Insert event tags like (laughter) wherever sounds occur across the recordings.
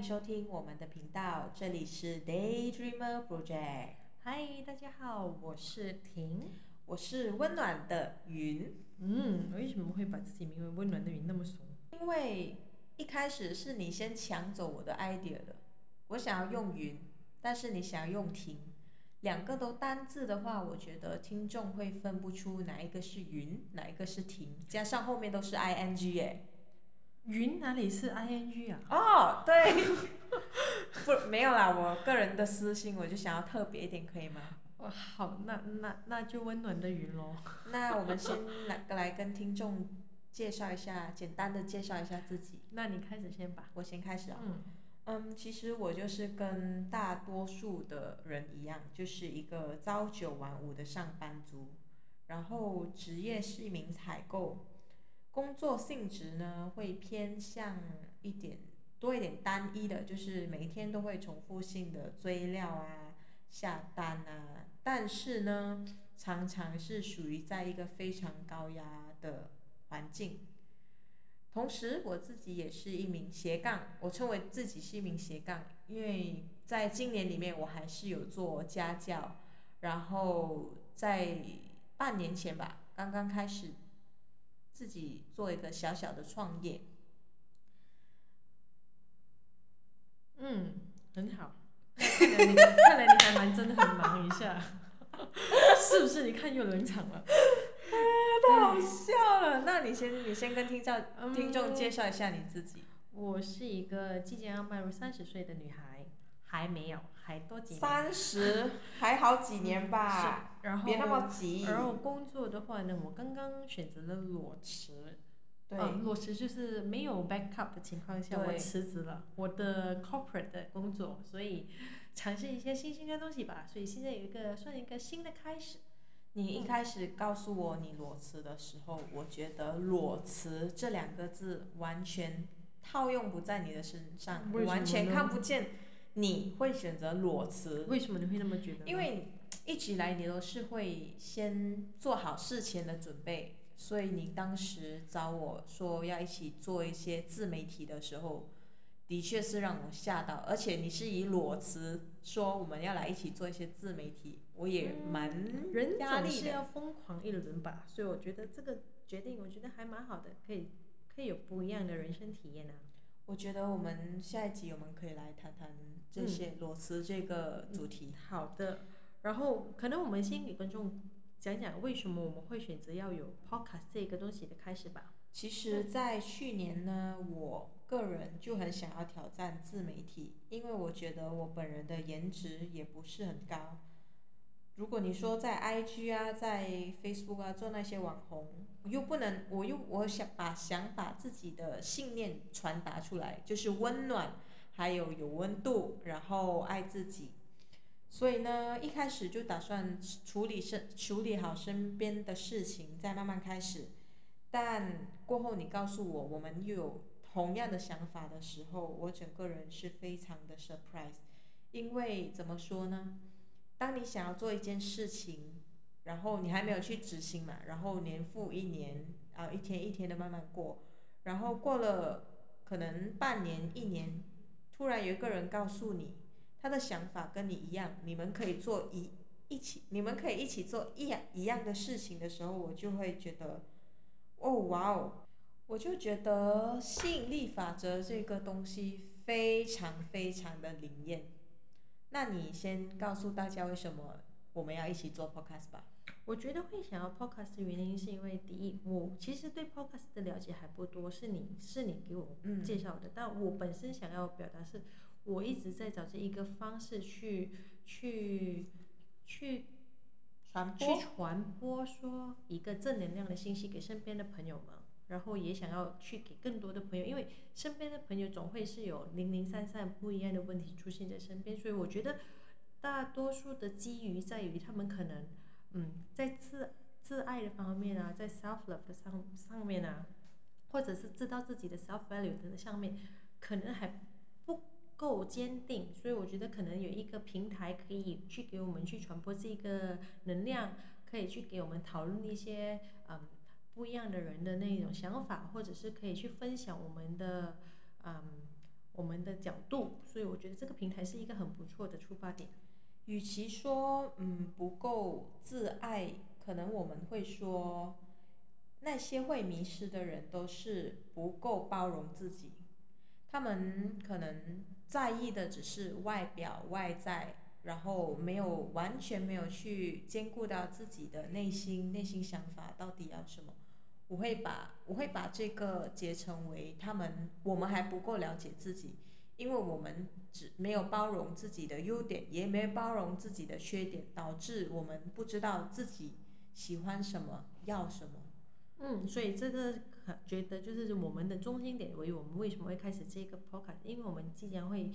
迎收听我们的频道，这里是 Daydreamer Project。嗨，大家好，我是婷。我是温暖的云，嗯，为什么会把自己名为温暖的云那么怂？因为一开始是你先抢走我的 idea 的，我想要用云，但是你想要用婷，两个都单字的话，我觉得听众会分不出哪一个是云，哪一个是婷，加上后面都是 ing 耶。云哪里是 ing 啊？哦，对，不没有啦，我个人的私心，我就想要特别一点，可以吗？哦，好，那那那就温暖的云喽。那我们先来来跟听众介绍一下，简单的介绍一下自己。那你开始先吧。我先开始啊。嗯嗯，其实我就是跟大多数的人一样，就是一个朝九晚五的上班族，然后职业是一名采购，工作性质呢会偏向一点多一点单一的，就是每天都会重复性的追料啊、下单啊，但是呢，常常是属于在一个非常高压的环境。同时，我自己也是一名斜杠，我称为自己是一名斜杠，因为在今年里面，我还是有做家教，然后在半年前吧，刚刚开始自己做一个小小的创业。嗯，很好。(laughs) 看来你看来你还蛮真的很忙一下，(laughs) 是不是？你看又冷场了。太好笑了！那你先，你先跟听众听众介绍一下你自己。我是一个即将要迈入三十岁的女孩，还没有，还多几年。三十还好几年吧，是然后别那么急。然后工作的话呢，我刚刚选择了裸辞。对，呃裸辞就是没有 backup 的情况下，我辞职了我的 corporate 的工作，所以尝试一些新鲜的东西吧。所以现在有一个算一个新的开始。你一开始告诉我你裸辞的时候，我觉得“裸辞”这两个字完全套用不在你的身上，完全看不见你会选择裸辞。为什么你会那么觉得？因为一直以来你都是会先做好事前的准备，所以你当时找我说要一起做一些自媒体的时候，的确是让我吓到，而且你是以裸辞说我们要来一起做一些自媒体，我也蛮人压力的。总是要疯狂一轮吧，所以我觉得这个决定，我觉得还蛮好的，可以可以有不一样的人生体验啊。我觉得我们下一集我们可以来谈谈这些裸辞这个主题。好的，然后可能我们先给观众讲讲为什么我们会选择要有 podcast 这个东西的开始吧。其实，在去年呢，我个人就很想要挑战自媒体，因为我觉得我本人的颜值也不是很高。如果你说在 IG 啊，在 Facebook 啊做那些网红，我又不能，我又我想把想把自己的信念传达出来，就是温暖，还有有温度，然后爱自己。所以呢，一开始就打算处理身处理好身边的事情，再慢慢开始。但过后你告诉我，我们又有同样的想法的时候，我整个人是非常的 surprise，因为怎么说呢？当你想要做一件事情，然后你还没有去执行嘛，然后年复一年，啊，一天一天的慢慢过，然后过了可能半年一年，突然有一个人告诉你，他的想法跟你一样，你们可以做一一起，你们可以一起做一样一样的事情的时候，我就会觉得。哦，哇哦！我就觉得吸引力法则这个东西非常非常的灵验。那你先告诉大家为什么我们要一起做 podcast 吧。我觉得会想要 podcast 的原因是因为第一，我其实对 podcast 的了解还不多，是你是你给我嗯。介绍的，但我本身想要表达是，我一直在找这一个方式去去去去传播，传播说一个正能量的信息给身边的朋友们，然后也想要去给更多的朋友，因为身边的朋友总会是有零零散散不一样的问题出现在身边，所以我觉得大多数的基于在于他们可能嗯在自自爱的方面啊，在 self love 的上上面啊，或者是知道自己的 self value 的上面，可能还不够坚定，所以我觉得可能有一个平台可以去给我们去传播这个能量，可以去给我们讨论一些嗯不一样的人的那种想法，或者是可以去分享我们的嗯我们的角度，所以我觉得这个平台是一个很不错的出发点。与其说嗯不够自爱，可能我们会说，那些会迷失的人都是不够包容自己，他们可能在意的只是外表外在，然后没有完全没有去兼顾到自己的内心内心想法到底要什么。我会把我会把这个结成为他们我们还不够了解自己，因为我们只没有包容自己的优点，也没有包容自己的缺点，导致我们不知道自己喜欢什么，要什么。嗯，所以这个可觉得就是我们的中心点为我们为什么会开始这个 podcast，因为我们即将会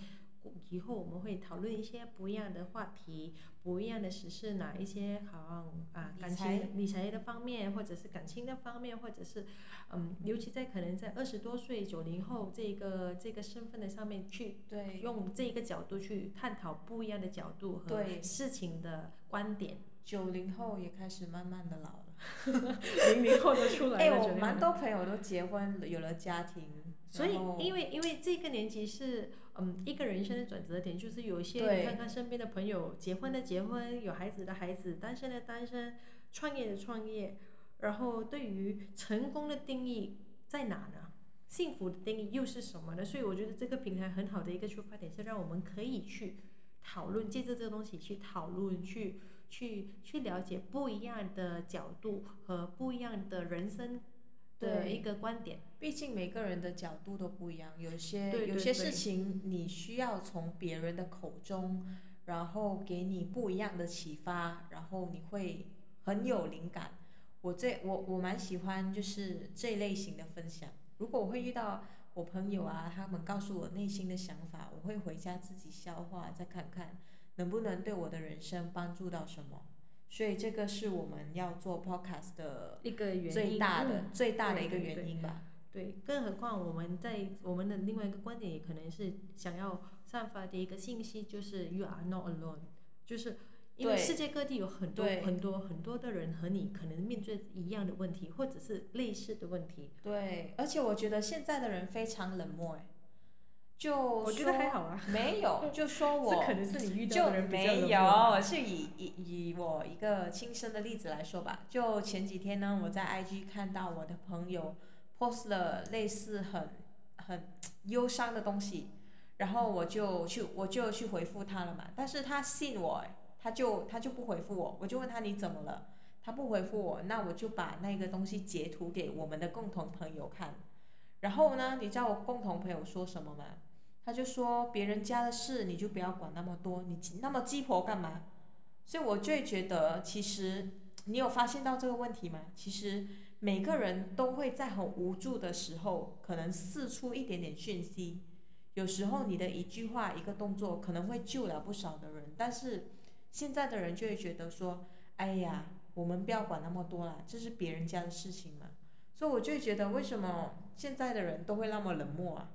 以后我们会讨论一些不一样的话题，不一样的时事，哪一些好啊感情理财的方面，或者是感情的方面，或者是嗯，尤其在可能在二十多岁九零后这个这个身份的上面去对用这个角度去探讨不一样的角度和事情的观点。九零后也开始慢慢的老了。(laughs) 零零后都出来哎、了，我蛮多朋友都结婚了，有了家庭，所以，因为因为这个年纪是嗯一个人生的转折点，就是有一些你看看身边的朋友，结婚的结婚，有孩子的孩子，单身的单身，创业的创业，然后对于成功的定义在哪呢？幸福的定义又是什么呢？所以我觉得这个平台很好的一个出发点是让我们可以去讨论，借着这个东西去讨论，去去去了解不一样的角度和不一样的人生的对一个观点。毕竟每个人的角度都不一样，有些对有些事情你需要从别人的口中，然后给你不一样的启发，然后你会很有灵感。我这我我蛮喜欢就是这类型的分享。如果我会遇到我朋友啊，他们告诉我内心的想法，我会回家自己消化，再看看能不能对我的人生帮助到什么。所以这个是我们要做 podcast 的一个原因最大的、嗯最大的一个原因吧。对，更何况我们在我们的另外一个观点，也可能是想要散发的一个信息，就是 you are not alone，就是因为世界各地有很多很多很多的人和你可能面对一样的问题，或者是类似的问题。对，而且我觉得现在的人非常冷漠，哎，就我觉得说还好啊，没有，就说 (laughs) 我这可能是你遇到就的人没有，是以以以我一个亲身的例子来说吧。就前几天呢，我在 IG 看到我的朋友 post 了类似很很忧伤的东西，然后我就去我就去回复他了嘛。但是他信我，哎他就他就不回复我，我就问他你怎么了，他不回复我，那我就把那个东西截图给我们的共同朋友看。然后呢，你知道我共同朋友说什么吗？他就说别人家的事你就不要管那么多，你那么鸡婆干嘛？所以我就会觉得，其实你有发现到这个问题吗？其实每个人都会在很无助的时候，可能试出一点点讯息。有时候你的一句话、一个动作，可能会救了不少的人。但是现在的人就会觉得说，哎呀，我们不要管那么多啦，这是别人家的事情嘛。所以我就觉得，为什么现在的人都会那么冷漠啊？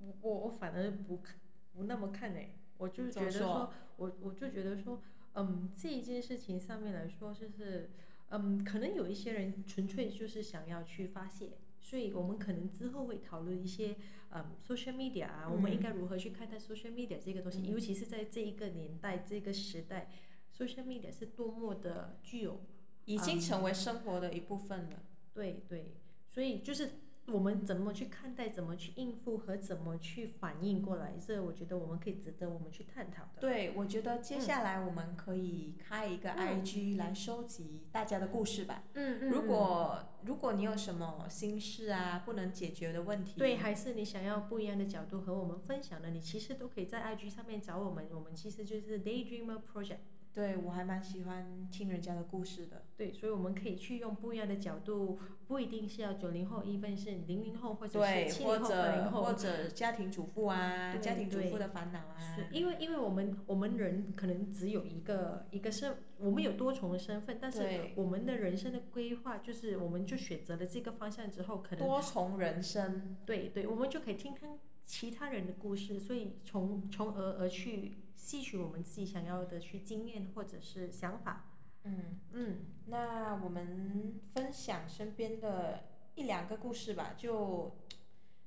我我我反而不看不那么看诶，我就是觉得说，我我就觉得说，嗯，这一件事情上面来说，就是嗯，可能有一些人纯粹就是想要去发泄，所以我们可能之后会讨论一些嗯 social media 啊，我们应该如何去看待 social media 这个东西，嗯。尤其是在这一个年代这个时代，social media 是多么的具有已经成为生活的一部分了。对对，所以就是我们怎么去看待、怎么去应付和怎么去反应过来，这我觉得我们可以值得我们去探讨的。对，我觉得接下来我们可以开一个嗯 IG 来收集大家的故事吧。嗯嗯，如果如果你有什么心事啊，不能解决的问题，对，还是你想要不一样的角度和我们分享的，你其实都可以在 IG 上面找我们，我们其实就是 Daydreamer Project。对我还蛮喜欢听人家的故事的。对，所以我们可以去用不一样的角度，不一定是要九零后，一份是零零后或者是七零后、八零后，或者家庭主妇啊，对家庭主妇的烦恼啊。是，因为因为我们我们人可能只有一个一个身，我们有多重的身份，但是，我们的人生的规划就是，我们就选择了这个方向之后，可能多重人生，对对，我们就可以听听其他人的故事，所以从从而而去吸取我们自己想要的去经验或者是想法。嗯。嗯，那我们分享身边的一两个故事吧，就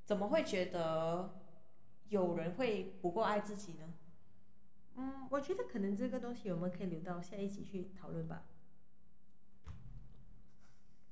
怎么会觉得有人会不够爱自己呢？嗯，我觉得可能这个东西我们可以留到下一集去讨论吧。